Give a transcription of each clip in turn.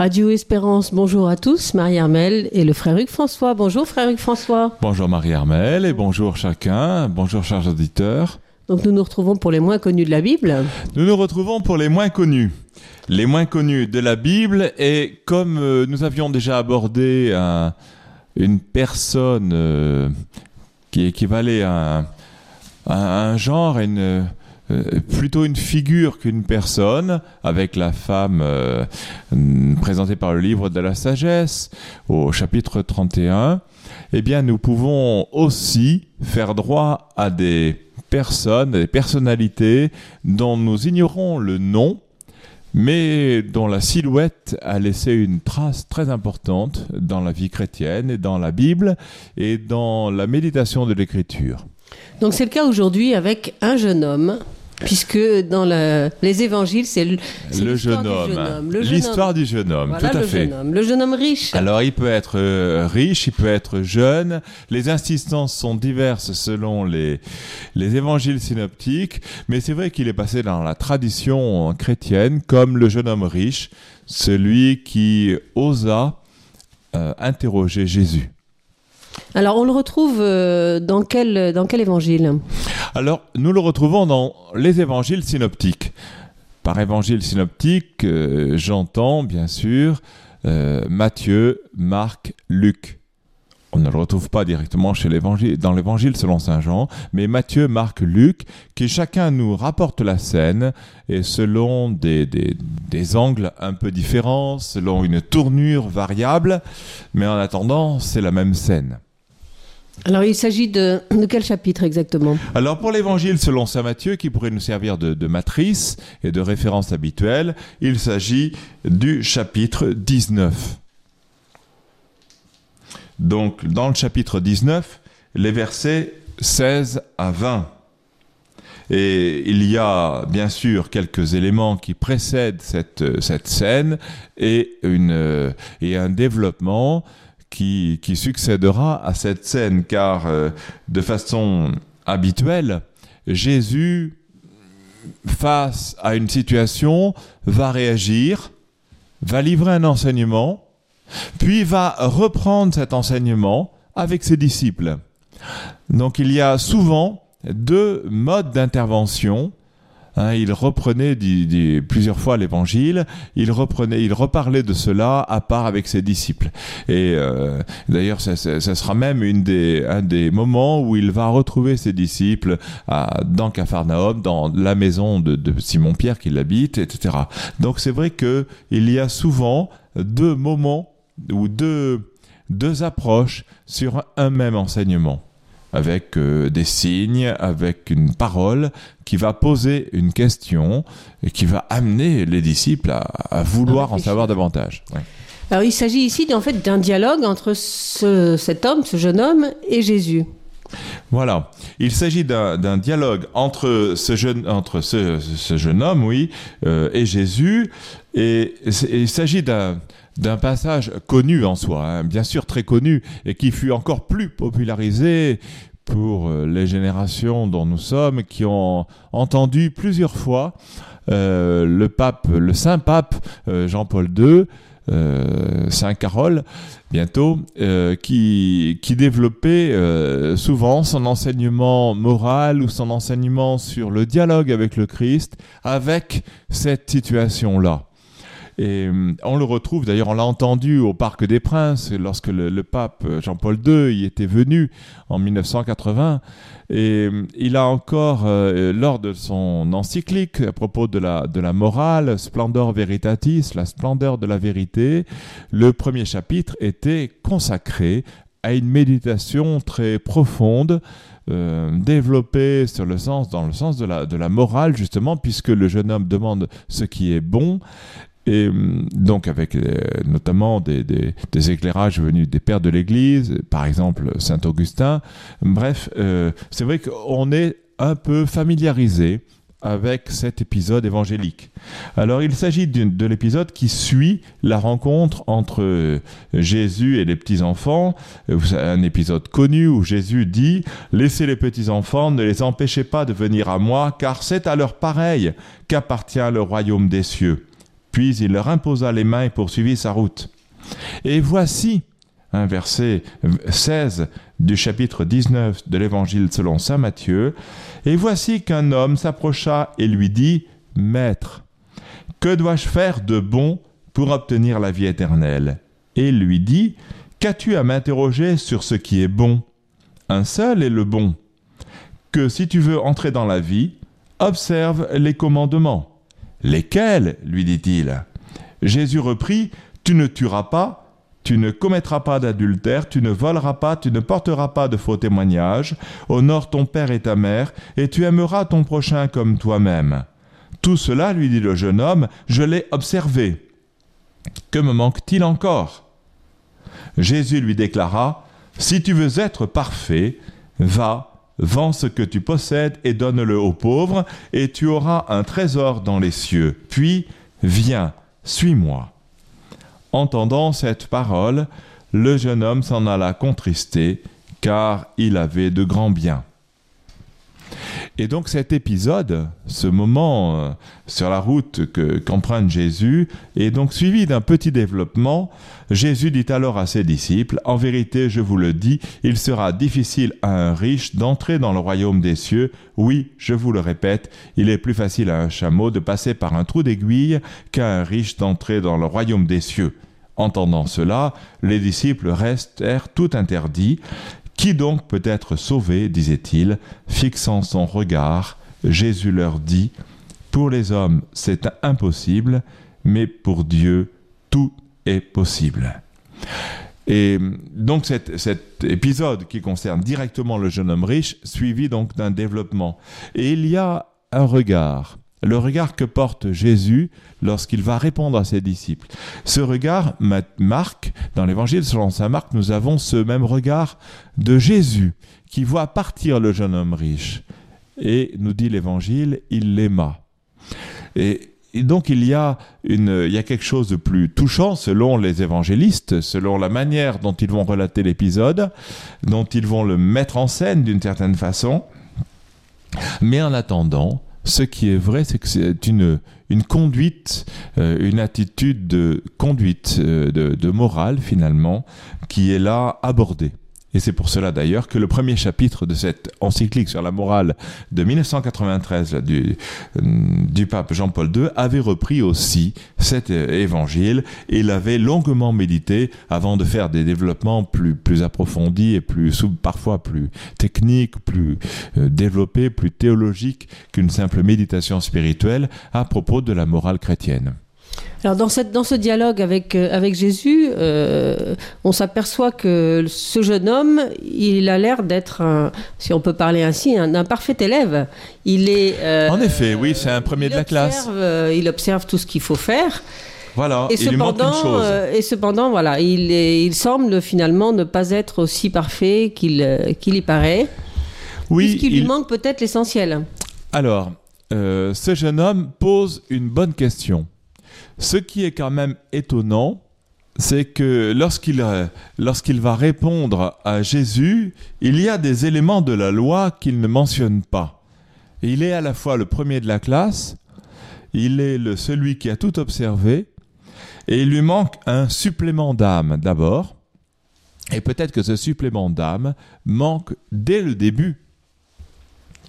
Radio Espérance, bonjour à tous, Marie Armel et le frère Hugues François. Bonjour frère Hugues François. Bonjour Marie Armel et bonjour chacun, bonjour chers auditeurs. Donc nous nous retrouvons pour les moins connus de la Bible. Nous nous retrouvons pour les moins connus. Les moins connus de la Bible et comme euh, nous avions déjà abordé un- une personne euh, qui équivalait à un, à un genre, à une, euh, plutôt une figure qu'une personne, avec la femme euh, présentée par le livre de la sagesse au chapitre 31, eh bien nous pouvons aussi faire droit à des personnes, des personnalités dont nous ignorons le nom, mais dont la silhouette a laissé une trace très importante dans la vie chrétienne et dans la Bible et dans la méditation de l'Écriture. Donc c'est le cas aujourd'hui avec un jeune homme, puisque dans les évangiles, c'est le, Le jeune homme, l'histoire du jeune homme, Voilà tout à le fait. jeune homme. Le jeune homme riche. Alors, il peut être euh, riche, il peut être jeune. Les insistances sont diverses selon les, les évangiles synoptiques, mais c'est vrai qu'il est passé dans la tradition chrétienne comme le jeune homme riche, celui qui osa euh, interroger Jésus. Alors on le retrouve euh, dans quel, dans quel évangile? Alors, nous le retrouvons dans les évangiles synoptiques. Par évangile synoptique, euh, j'entends bien sûr euh, Matthieu, Marc, Luc. On ne le retrouve pas directement dans l'évangile selon saint Jean, mais Matthieu, Marc, Luc, qui chacun nous rapporte la scène et selon des angles un peu différents, selon une tournure variable, mais en attendant, c'est la même scène. Alors il s'agit de, quel chapitre exactement? Alors pour l'évangile selon saint Matthieu, qui pourrait nous servir de, de matrice et de référence habituelle, il s'agit du chapitre 19. Donc dans le chapitre 19, les versets 16 à 20. Et il y a bien sûr quelques éléments qui précèdent cette, cette scène et, une, et un développement qui, qui succédera à cette scène, car euh, de façon habituelle, Jésus, face à une situation, va réagir, va livrer un enseignement, puis va reprendre cet enseignement avec ses disciples. Donc il y a souvent deux modes d'intervention. Hein, il reprenait plusieurs fois l'évangile, il reprenait, il reparlait de cela à part avec ses disciples. Et euh, d'ailleurs, ça, ça- ça sera même une des, un des moments où il va retrouver ses disciples à, dans Capharnaüm, dans la maison de, de Simon-Pierre qui l'habite, etc. Donc c'est vrai que il y a souvent deux moments ou deux, deux approches sur un même enseignement avec euh, des signes, avec une parole qui va poser une question et qui va amener les disciples à, à vouloir en savoir davantage. Ouais. Alors il s'agit ici en fait d'un dialogue entre ce- cet homme, ce jeune homme et Jésus. Voilà. Il s'agit d'un dialogue entre ce jeune, entre ce, ce jeune homme, oui, euh, et Jésus. Et il s'agit d'un d'un passage connu en soi, hein, bien sûr très connu, et qui fut encore plus popularisé pour euh, les générations dont nous sommes, qui ont entendu plusieurs fois euh, le pape, le saint pape euh, Jean-Paul II, Saint Carole, bientôt, qui, développait souvent son enseignement moral ou son enseignement sur le dialogue avec le Christ avec cette situation-là. Et euh, on le retrouve, d'ailleurs, on l'a entendu au Parc des Princes lorsque le, pape Jean-Paul II y était venu en 1980. Et euh, il a encore, euh, lors de son encyclique à propos de la, morale, Splendor Veritatis, la splendeur de la vérité, le premier chapitre était consacré à une méditation très profonde, euh, développée dans le sens de la morale, justement, puisque le jeune homme demande ce qui est bon. Et hum, donc avec euh, notamment des, éclairages venus des pères de l'Église, par exemple Saint Augustin. Bref, euh, c'est vrai qu'on est un peu familiarisé avec cet épisode évangélique. Alors il s'agit de l'épisode qui suit la rencontre entre euh, Jésus et les petits-enfants, un épisode connu où Jésus dit ⁇ Laissez les petits-enfants, ne les empêchez pas de venir à moi, car c'est à leur pareil qu'appartient le royaume des cieux. ⁇ Puis il leur imposa les mains et poursuivit sa route. Et voici, un verset 16 du chapitre 19 de l'évangile selon Saint Matthieu, et voici qu'un homme s'approcha et lui dit, Maître, que dois-je faire de bon pour obtenir la vie éternelle? Et lui dit, Qu'as-tu à m'interroger sur ce qui est bon? Un seul est le bon. Que si tu veux entrer dans la vie, observe les commandements. Lesquels lui dit-il? Jésus reprit, Tu ne tueras pas, tu ne commettras pas d'adultère, tu ne voleras pas, tu ne porteras pas de faux témoignages, honore ton père et ta mère, et tu aimeras ton prochain comme toi-même. Tout cela, lui dit le jeune homme, je l'ai observé. Que me manque-t-il encore? Jésus lui déclara, Si tu veux être parfait, va, vends ce que tu possèdes et donne-le aux pauvres, et tu auras un trésor dans les cieux. Puis, viens, suis-moi. Entendant cette parole, le jeune homme s'en alla contristé, car il avait de grands biens. Et donc cet épisode, ce moment euh, sur la route que qu'emprunte Jésus, est donc suivi d'un petit développement. Jésus dit alors à ses disciples, En vérité, je vous le dis, il sera difficile à un riche d'entrer dans le royaume des cieux. Oui, je vous le répète, il est plus facile à un chameau de passer par un trou d'aiguille qu'à un riche d'entrer dans le royaume des cieux. Entendant cela, les disciples restèrent tout interdits. Qui donc peut être sauvé disait-il, fixant son regard. Jésus leur dit, Pour les hommes c'est impossible, mais pour Dieu tout est possible. Et donc cet, épisode qui concerne directement le jeune homme riche, suivi donc d'un développement. Et il y a un regard, le regard que porte Jésus lorsqu'il va répondre à ses disciples. Ce regard, Marc, dans l'évangile selon saint Marc, nous avons ce même regard de Jésus qui voit partir le jeune homme riche. Et nous dit l'évangile, il l'aima. Et, donc il y, a une, il y a quelque chose de plus touchant selon les évangélistes, selon la manière dont ils vont relater l'épisode, dont ils vont le mettre en scène d'une certaine façon. Mais en attendant, ce qui est vrai, c'est que c'est une, une conduite, euh, une attitude de conduite, euh, de, de morale finalement, qui est là abordée. Et c'est pour cela d'ailleurs que le premier chapitre de cette encyclique sur la morale de 1993 du, euh, du pape Jean-Paul II avait repris aussi cet évangile et l'avait longuement médité avant de faire des développements plus, plus approfondis et plus, parfois plus techniques, plus euh, développés, plus théologiques qu'une simple méditation spirituelle à propos de la morale chrétienne. Alors dans, cette, dans ce dialogue avec, euh, avec Jésus, euh, on s'aperçoit que ce jeune homme, il a l'air d'être, si on peut parler ainsi, un, parfait élève. Il est. Euh, en effet, oui, c'est un premier de la classe. il observe tout ce qu'il faut faire. Voilà, et cependant, et cependant, voilà, il, il semble finalement ne pas être aussi parfait qu'il qu'il y paraît. Oui, puisqu'il lui manque peut-être l'essentiel. Alors, ce jeune homme pose une bonne question. Ce qui est quand même étonnant, c'est que lorsqu'il euh, lorsqu'il va répondre à Jésus, il y a des éléments de la loi qu'il ne mentionne pas. Il est à la fois le premier de la classe, il est celui qui a tout observé, et il lui manque un supplément d'âme d'abord, et peut-être que ce supplément d'âme manque dès le début.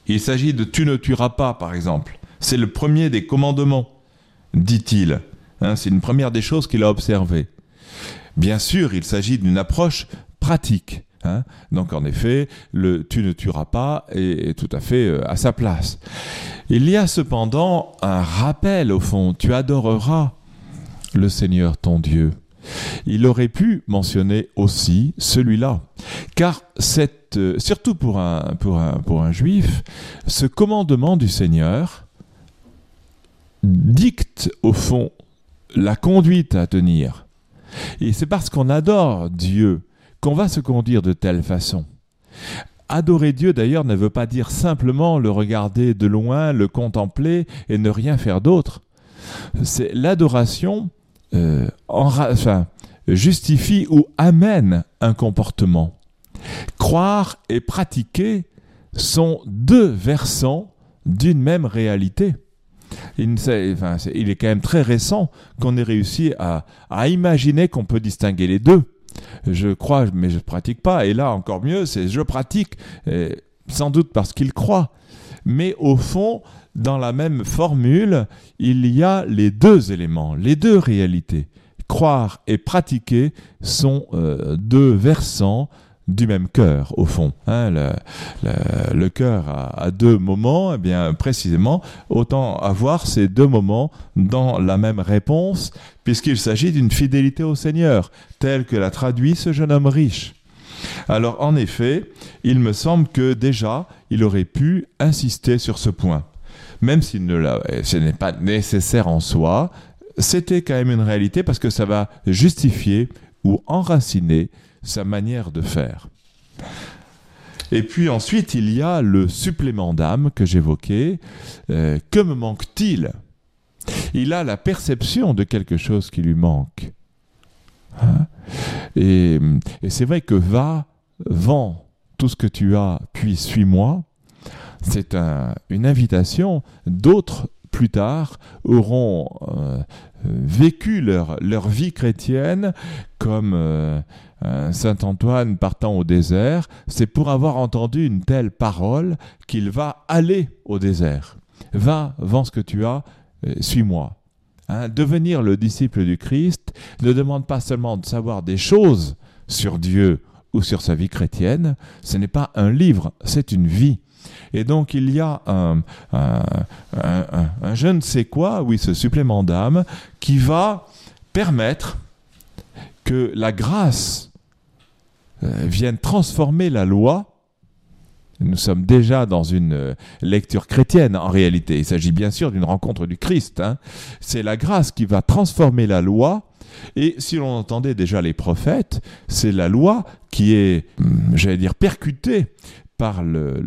Il s'agit de tu ne tueras pas, par exemple. C'est le premier des commandements, dit-il. Hein, c'est une première des choses qu'il a observées. Bien sûr, il s'agit d'une approche pratique. Hein. Donc en effet, le tu ne tueras pas est, tout à fait euh, à sa place. Il y a cependant un rappel au fond, tu adoreras le Seigneur ton Dieu. Il aurait pu mentionner aussi celui-là, car euh, surtout pour un juif, ce commandement du Seigneur dicte au fond la conduite à tenir. Et c'est parce qu'on adore Dieu qu'on va se conduire de telle façon. Adorer Dieu d'ailleurs ne veut pas dire simplement le regarder de loin, le contempler et ne rien faire d'autre. C'est l'adoration euh, justifie ou amène un comportement. Croire et pratiquer sont deux versants d'une même réalité. Il, est quand même très récent qu'on ait réussi à, imaginer qu'on peut distinguer les deux. Je crois, mais je ne pratique pas. Et là, encore mieux, c'est je pratique, sans doute parce qu'il croit. Mais au fond, dans la même formule, il y a les deux éléments, les deux réalités. Croire et pratiquer sont euh, deux versants du même cœur, au fond. Hein, le, cœur a, deux moments, eh bien précisément, autant avoir ces deux moments dans la même réponse, puisqu'il s'agit d'une fidélité au Seigneur, telle que l'a traduit ce jeune homme riche. Alors en effet, il me semble que déjà, il aurait pu insister sur ce point. Même si ce n'est pas nécessaire en soi, c'était quand même une réalité parce que ça va justifier ou enraciner sa manière de faire. Et puis ensuite, il y a le supplément d'âme que j'évoquais. Euh, que me manque-t-il? Il a la perception de quelque chose qui lui manque. Hein? Et, c'est vrai que va, vends tout ce que tu as, puis suis-moi. C'est une invitation. D'autres, plus tard, auront euh, vécu leur, leur vie chrétienne comme euh, Saint Antoine partant au désert, c'est pour avoir entendu une telle parole qu'il va aller au désert. Va, vends ce que tu as, euh, suis-moi. Hein, devenir le disciple du Christ ne demande pas seulement de savoir des choses sur Dieu ou sur sa vie chrétienne, ce n'est pas un livre, c'est une vie. Et donc il y a un, je ne sais quoi, oui, ce supplément d'âme, qui va permettre que la grâce euh, vienne transformer la loi. Nous sommes déjà dans une euh, lecture chrétienne en réalité. Il s'agit bien sûr d'une rencontre du Christ. Hein. C'est la grâce qui va transformer la loi. Et si l'on entendait déjà les prophètes, c'est la loi qui est, hum, j'allais dire, percutée par le,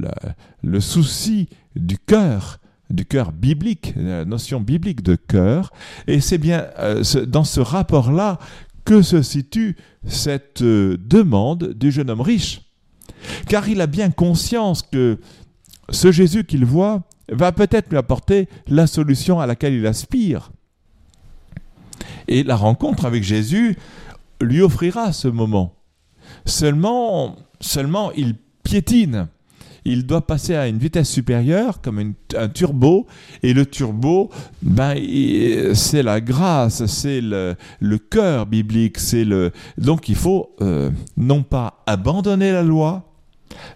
le souci du cœur, du cœur biblique, la notion biblique de cœur. Et c'est bien euh, dans ce rapport-là que se situe cette euh, demande du jeune homme riche? Car il a bien conscience que ce Jésus qu'il voit va peut-être lui apporter la solution à laquelle il aspire. Et la rencontre avec Jésus lui offrira ce moment. Seulement, seulement il piétine. Il doit passer à une vitesse supérieure, comme un turbo, et le turbo, ben, c'est la grâce, c'est le, cœur biblique, c'est le. Donc il faut euh, non pas abandonner la loi,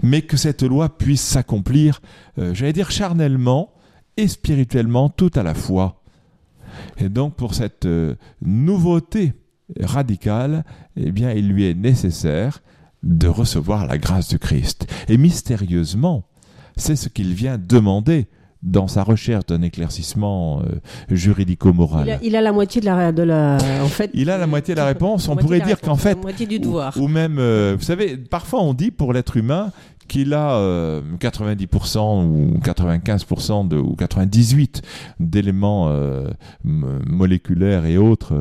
mais que cette loi puisse s'accomplir, euh, j'allais dire charnellement et spirituellement tout à la fois. Et donc pour cette euh, nouveauté radicale, eh bien, il lui est nécessaire de recevoir la grâce du Christ. Et mystérieusement, c'est ce qu'il vient demander dans sa recherche d'un éclaircissement euh, juridico-moral. Il, a, la moitié de la, de la, en fait. Il a la moitié de la réponse. On pourrait dire qu'en fait, la moitié du devoir. Ou, même, euh, vous savez, parfois on dit pour l'être humain qu'il a 90% euh, ou 95% de, ou 98% d'éléments moléculaires et autres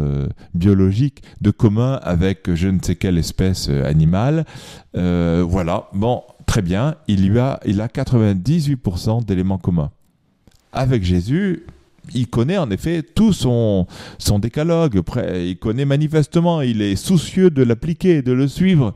biologiques de commun avec je ne sais quelle espèce animale. voilà. Bon, très bien. Il lui a, il a 98% d'éléments communs avec Jésus, il connaît en effet tout son, son décalogue, il connaît manifestement, il est soucieux de l'appliquer, de le suivre.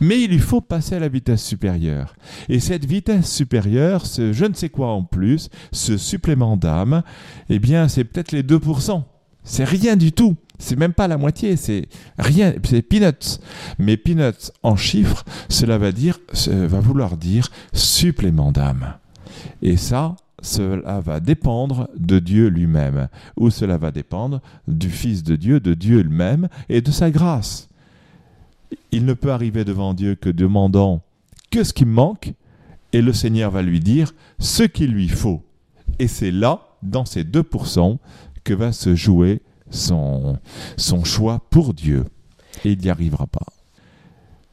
Mais il lui faut passer à la vitesse supérieure. Et cette vitesse supérieure, ce je ne sais quoi en plus, ce supplément d'âme, eh bien c'est peut-être les 2%. C'est rien du tout. C'est même pas la moitié, c'est rien, c'est peanuts. Mais peanuts en chiffres, cela va dire, va vouloir dire supplément d'âme. Et ça, cela va dépendre de Dieu lui-même, ou cela va dépendre du Fils de Dieu, de Dieu lui-même et de sa grâce. Il ne peut arriver devant Dieu que demandant que ce qui manque, et le Seigneur va lui dire ce qu'il lui faut. Et c'est là, dans ces 2%, que va se jouer son, son choix pour Dieu. Et il n'y arrivera pas.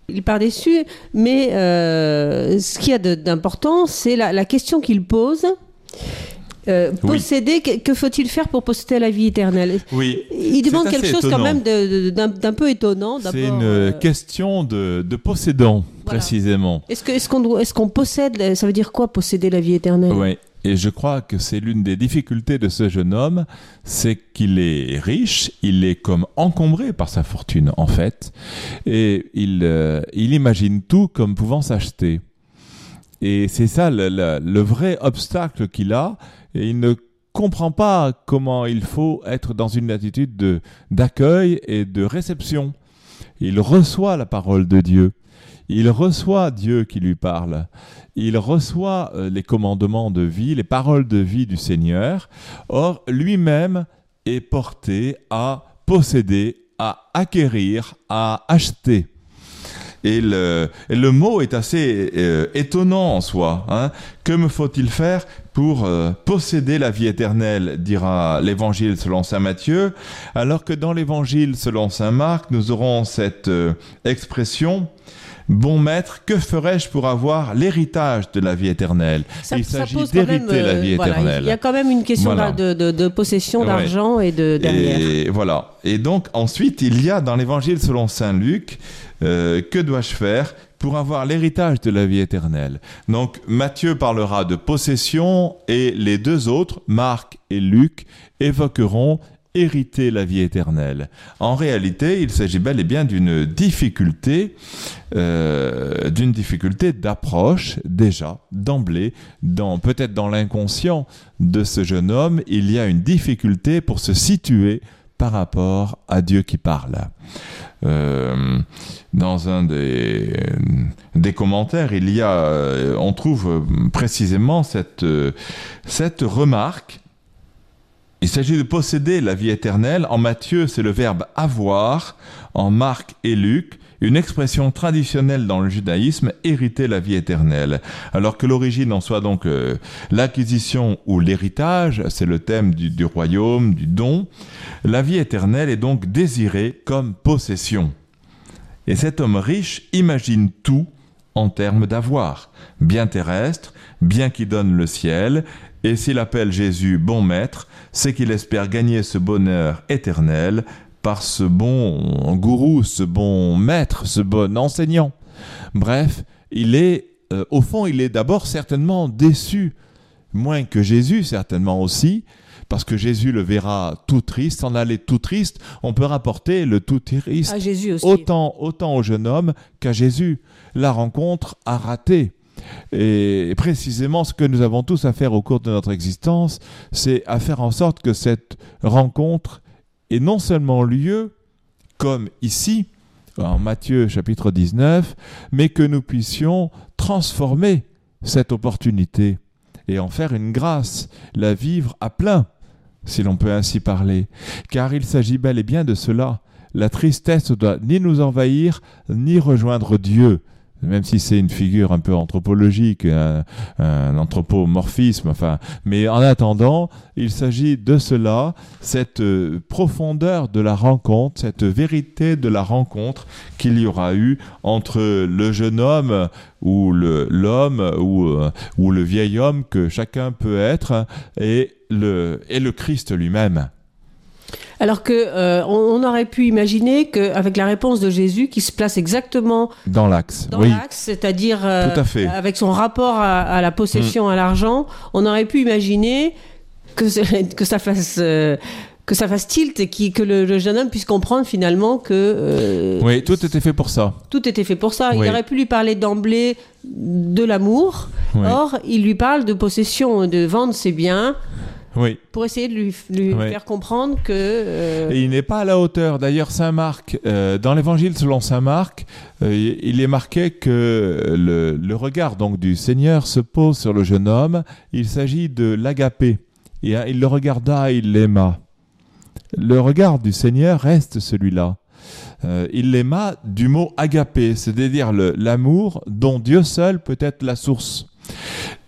Il part déçu, mais euh, ce qu'il y a d'important, c'est la, question qu'il pose. Euh, posséder, oui. que, que faut-il faire pour posséder la vie éternelle? Oui. Il demande quelque chose étonnant. quand même d'un peu étonnant. C'est une euh... question de, de possédant, voilà. précisément. Est-ce qu'on est est possède, ça veut dire quoi posséder la vie éternelle? Oui. Et je crois que c'est l'une des difficultés de ce jeune homme, c'est qu'il est riche, il est comme encombré par sa fortune en fait, et il, euh, il imagine tout comme pouvant s'acheter. Et c'est ça le, vrai obstacle qu'il a, et il ne comprend pas comment il faut être dans une attitude de, d'accueil et de réception. Il reçoit la parole de Dieu. Il reçoit Dieu qui lui parle. Il reçoit euh, les commandements de vie, les paroles de vie du Seigneur. Or, lui-même est porté à posséder, à acquérir, à acheter. Et le, le mot est assez euh, étonnant en soi. Hein. Que me faut-il faire pour euh, posséder la vie éternelle, dira l'évangile selon saint Matthieu, alors que dans l'évangile selon saint Marc, nous aurons cette euh, expression Bon maître, que ferais-je pour avoir l'héritage de la vie éternelle ça, Il s'agit d'hériter la vie voilà, éternelle. Il y a quand même une question voilà. de, de, de, possession d'argent ouais. et de derrière. Et voilà. Et donc ensuite, il y a dans l'évangile selon saint Luc, euh, que dois-je faire pour avoir l'héritage de la vie éternelle? Donc Matthieu parlera de possession et les deux autres, Marc et Luc, évoqueront hériter la vie éternelle. En réalité, il s'agit bel et bien d'une difficulté, euh, d'une difficulté d'approche déjà d'emblée, dans peut-être dans l'inconscient de ce jeune homme, il y a une difficulté pour se situer par rapport à Dieu qui parle. Euh, dans un des, des commentaires, il y a, on trouve précisément cette, cette remarque il s'agit de posséder la vie éternelle. En Matthieu, c'est le verbe avoir. En Marc et Luc, une expression traditionnelle dans le judaïsme, hériter la vie éternelle. Alors que l'origine en soit donc euh, l'acquisition ou l'héritage, c'est le thème du, du royaume, du don. La vie éternelle est donc désirée comme possession. Et cet homme riche imagine tout en termes d'avoir. Bien terrestre, bien qui donne le ciel, et s'il appelle Jésus bon maître, c'est qu'il espère gagner ce bonheur éternel par ce bon gourou, ce bon maître, ce bon enseignant. Bref, il est, euh, au fond, il est d'abord certainement déçu, moins que Jésus certainement aussi, parce que Jésus le verra tout triste, en aller tout triste, on peut rapporter le tout triste autant, autant au jeune homme qu'à Jésus. La rencontre a raté. Et précisément, ce que nous avons tous à faire au cours de notre existence, c'est à faire en sorte que cette rencontre ait non seulement lieu, comme ici, en Matthieu chapitre 19, mais que nous puissions transformer cette opportunité et en faire une grâce, la vivre à plein, si l'on peut ainsi parler. Car il s'agit bel et bien de cela. La tristesse ne doit ni nous envahir, ni rejoindre Dieu même si c'est une figure un peu anthropologique, un, anthropomorphisme, enfin, mais en attendant, il s'agit de cela, cette euh, profondeur de la rencontre, cette vérité de la rencontre qu'il y aura eu entre le jeune homme ou l'homme ou, euh, ou le vieil homme que chacun peut être et le, et le Christ lui-même. Alors que euh, on, on, aurait pu imaginer qu'avec la réponse de Jésus qui se place exactement dans l'axe, dans oui. l'axe, c'est-à-dire euh, avec son rapport à, à la possession, mm. à l'argent, on aurait pu imaginer que, que ça fasse euh, que ça fasse tilt et qui, que le, le, jeune homme puisse comprendre finalement que euh, oui tout était fait pour ça tout était fait pour ça oui. il aurait pu lui parler d'emblée de l'amour oui. or il lui parle de possession de vendre ses biens oui. Pour essayer de lui, lui oui. faire comprendre que. Euh... Et il n'est pas à la hauteur. D'ailleurs, Saint Marc, euh, dans l'Évangile selon Saint Marc, euh, il est marqué que le, le, regard donc du Seigneur se pose sur le jeune homme. Il s'agit de l'agapé. Et il le regarda, il l'aima. Le regard du Seigneur reste celui-là. Euh, il l'aima du mot agapé, c'est-à-dire l'amour dont Dieu seul peut être la source.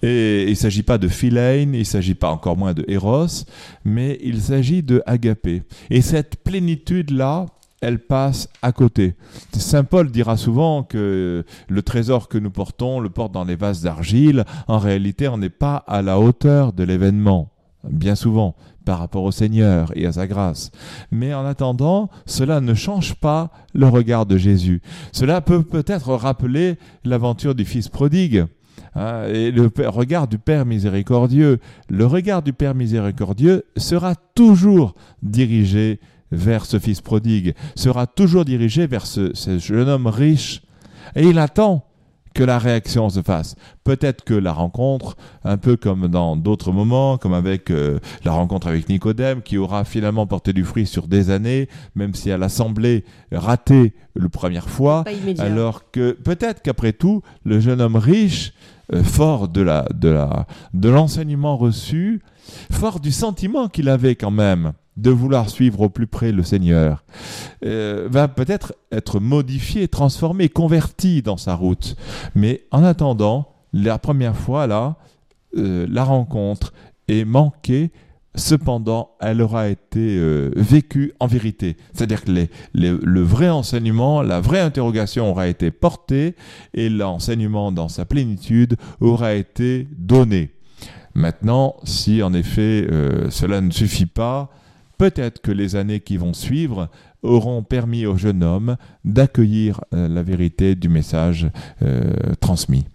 Et il ne s'agit pas de Philène, il ne s'agit pas encore moins de Eros, mais il s'agit de Agapé. Et cette plénitude-là, elle passe à côté. Saint Paul dira souvent que le trésor que nous portons le porte dans les vases d'argile. En réalité, on n'est pas à la hauteur de l'événement, bien souvent, par rapport au Seigneur et à sa grâce. Mais en attendant, cela ne change pas le regard de Jésus. Cela peut peut-être rappeler l'aventure du Fils prodigue. Hein, et le regard du Père miséricordieux, le regard du Père miséricordieux sera toujours dirigé vers ce fils prodigue, sera toujours dirigé vers ce, jeune homme riche. Et il attend que la réaction se fasse. Peut-être que la rencontre, un peu comme dans d'autres moments, comme avec euh, la rencontre avec Nicodème, qui aura finalement porté du fruit sur des années, même si elle a semblé ratée la première fois, alors que peut-être qu'après tout, le jeune homme riche, euh, fort de la de la de l'enseignement reçu, fort du sentiment qu'il avait quand même de vouloir suivre au plus près le Seigneur, euh, va peut-être être modifié, transformé, converti dans sa route. Mais en attendant, la première fois, là, euh, la rencontre est manquée, cependant, elle aura été euh, vécue en vérité. C'est-à-dire que le vrai enseignement, la vraie interrogation aura été portée et l'enseignement dans sa plénitude aura été donné. Maintenant, si en effet cela ne suffit pas, Peut-être que les années qui vont suivre auront permis au jeune homme d'accueillir euh, la vérité du message euh, transmis.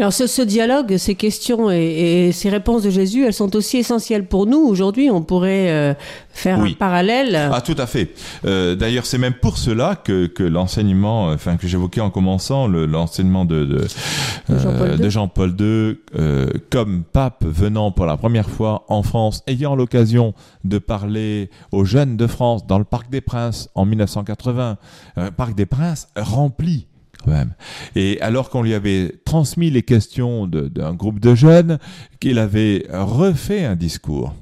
Alors ce, dialogue, ces questions et, ces réponses de Jésus, elles sont aussi essentielles pour nous. Aujourd'hui, on pourrait euh, faire un parallèle. Ah tout à fait. Euh, d'ailleurs, c'est même pour cela que, l'enseignement, enfin que j'évoquais en commençant, l'enseignement de, de, Jean-Paul II, euh, comme pape venant pour la première fois en France, ayant l'occasion de parler aux jeunes de France dans le Parc des Princes en 1980, Parc des Princes rempli Et alors qu'on lui avait transmis les questions d'un groupe de jeunes, qu'il avait refait un discours.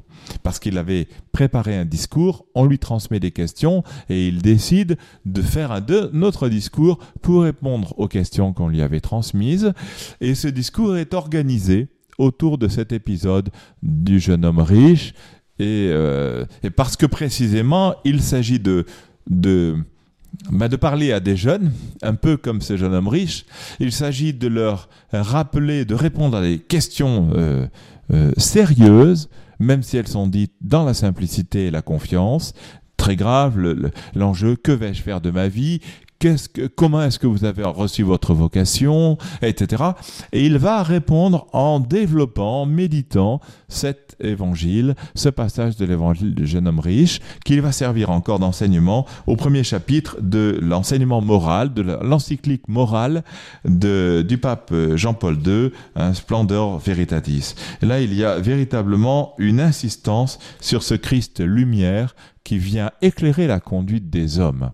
Parce qu'il avait préparé un discours, on lui transmet des questions et il décide de faire un, autre discours pour répondre aux questions qu'on lui avait transmises. Et ce discours est organisé autour de cet épisode du jeune homme riche. Et, euh, parce que précisément, il s'agit de de parler à des jeunes, un peu comme ce jeune homme riche. Il s'agit de leur rappeler, de répondre à des questions euh, euh, sérieuses, même si elles sont dites dans la simplicité et la confiance. Très grave, l'enjeu, que vais-je faire de ma vie? Comment est-ce que vous avez reçu votre vocation, etc. Et il va répondre en développant, en méditant cet évangile, ce passage de l'évangile du jeune homme riche, qui va servir encore d'enseignement au premier chapitre de l'enseignement moral, de l'encyclique morale du pape Jean-Paul II, un Splendor Veritatis. Là, il y a véritablement une insistance sur ce Christ lumière qui vient éclairer la conduite des hommes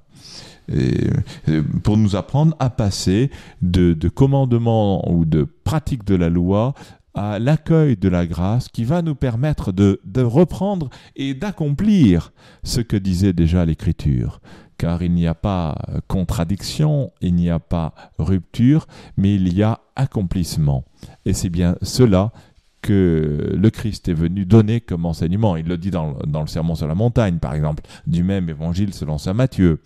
pour nous apprendre à passer de, de commandements ou de pratiques de la loi à l'accueil de la grâce qui va nous permettre de reprendre et d'accomplir ce que disait déjà l'Écriture. Car il n'y a pas contradiction, il n'y a pas rupture, mais il y a accomplissement. Et c'est bien cela que le Christ est venu donner comme enseignement. Il le dit dans, le Sermon sur la montagne, par exemple, du même évangile selon saint Matthieu.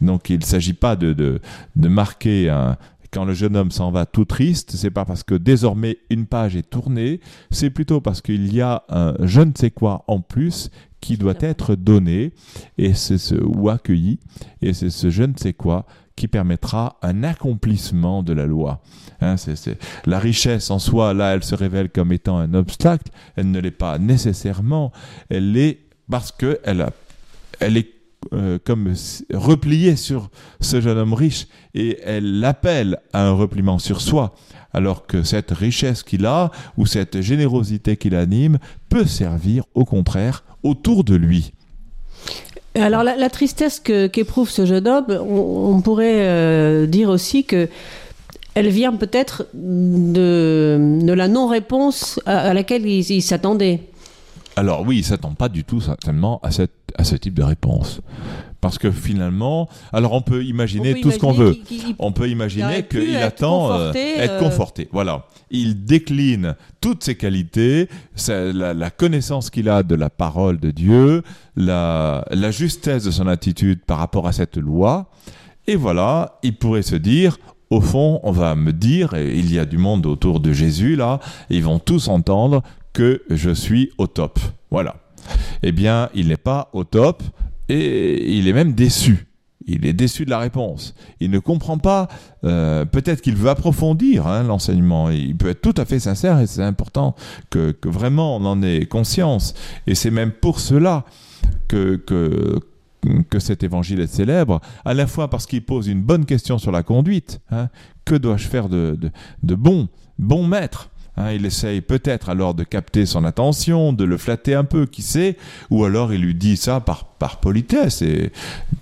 Donc il ne s'agit pas de, de, marquer un, quand le jeune homme s'en va tout triste, c'est pas parce que désormais une page est tournée, c'est plutôt parce qu'il y a un je ne sais quoi en plus qui doit être donné et c'est ce ou accueilli et c'est ce je ne sais quoi qui permettra un accomplissement de la loi. Hein, La richesse en soi, là, elle se révèle comme étant un obstacle, elle ne l'est pas nécessairement, elle l'est parce qu'elle elle est euh, comme repliée sur ce jeune homme riche et elle l'appelle à un repliement sur soi, alors que cette richesse qu'il a ou cette générosité qu'il anime peut servir au contraire autour de lui. Alors la, tristesse qu'éprouve ce jeune homme, on, pourrait euh, dire aussi que elle vient peut-être de, la non-réponse à, laquelle il, s'attendait. Alors oui, il s'attend pas du tout certainement à cette à ce type de réponse. Parce que finalement, alors on peut imaginer tout ce qu'on veut. on peut imaginer qu'il attend euh, être euh, conforté. Voilà. Il décline toutes ses qualités, la, connaissance qu'il a de la parole de Dieu, la, la justesse de son attitude par rapport à cette loi. Et voilà, il pourrait se dire, au fond, on va me dire, et il y a du monde autour de Jésus là, ils vont tous entendre que je suis au top. Voilà. Eh bien, il n'est pas au top et il est même déçu. Il est déçu de la réponse. Il ne comprend pas. Euh, peut-être qu'il veut approfondir hein, l'enseignement. Il peut être tout à fait sincère et c'est important que, vraiment on en ait conscience. Et c'est même pour cela que, que, cet évangile est célèbre, à la fois parce qu'il pose une bonne question sur la conduite. Hein. que dois-je faire de, de, de bon, bon maître? Hein, il essaye peut-être alors de capter son attention, de le flatter un peu, qui sait, ou alors il lui dit ça par, politesse, et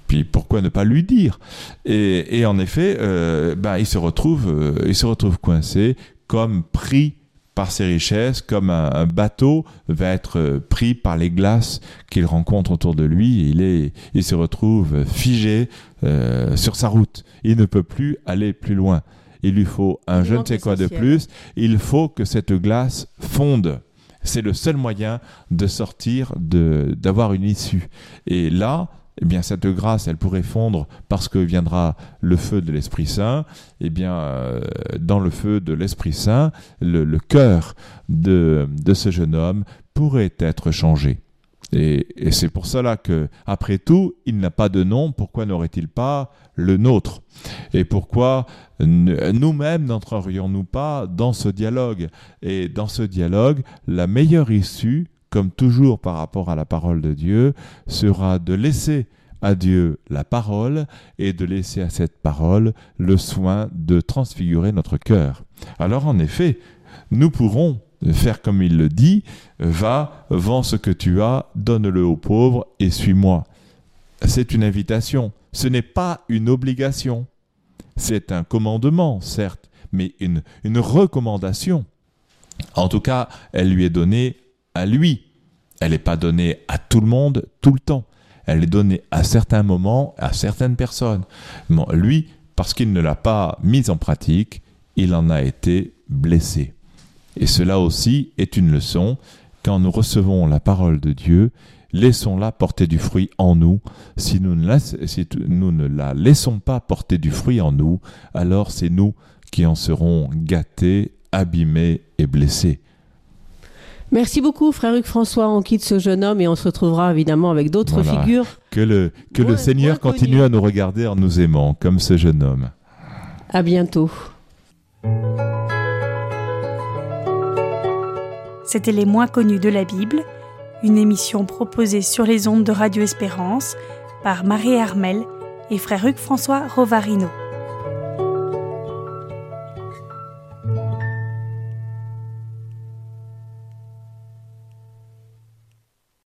puis pourquoi ne pas lui dire? Et, en effet, euh, ben, il, se retrouve, euh, il se retrouve coincé, comme pris par ses richesses, comme un, bateau va être pris par les glaces qu'il rencontre autour de lui, il, est, il se retrouve figé euh, sur sa route. Il ne peut plus aller plus loin il lui faut un je ne sais quoi de plus, il faut que cette glace fonde. C'est le seul moyen de sortir, d'avoir une issue. Et là, eh bien, cette grâce, elle pourrait fondre parce que viendra le feu de l'Esprit Saint. Eh bien, euh, dans le feu de l'Esprit Saint, le, cœur de, de ce jeune homme pourrait être changé. Et, et c'est pour cela que, après tout, il n'a pas de nom. Pourquoi n'aurait-il pas le nôtre? Et pourquoi nous-mêmes n'entrerions-nous pas dans ce dialogue? Et dans ce dialogue, la meilleure issue, comme toujours par rapport à la parole de Dieu, sera de laisser à Dieu la parole et de laisser à cette parole le soin de transfigurer notre cœur. Alors en effet, nous pourrons faire comme il le dit, va, vends ce que tu as, donne-le aux pauvres et suis-moi. C'est une invitation, ce n'est pas une obligation. C'est un commandement, certes, mais une, une recommandation. En tout cas, elle lui est donnée à lui. Elle n'est pas donnée à tout le monde tout le temps. Elle est donnée à certains moments, à certaines personnes. lui, parce qu'il ne l'a pas mise en pratique, il en a été blessé. Et cela aussi est une leçon. Quand nous recevons la parole de Dieu, laissons-la porter du fruit en nous. Si nous, ne la, si nous ne la laissons pas porter du fruit en nous, alors c'est nous qui en serons gâtés, abîmés et blessés. Merci beaucoup, frère Hugues François. On quitte ce jeune homme et on se retrouvera évidemment avec d'autres figures. Que le, que le Seigneur continue à nous regarder en nous aimant, comme ce jeune homme. À bientôt. C'était Les moins connus de la Bible, une émission proposée sur les ondes de Radio Espérance par Marie Hermel et frère Hugues François Rovarino.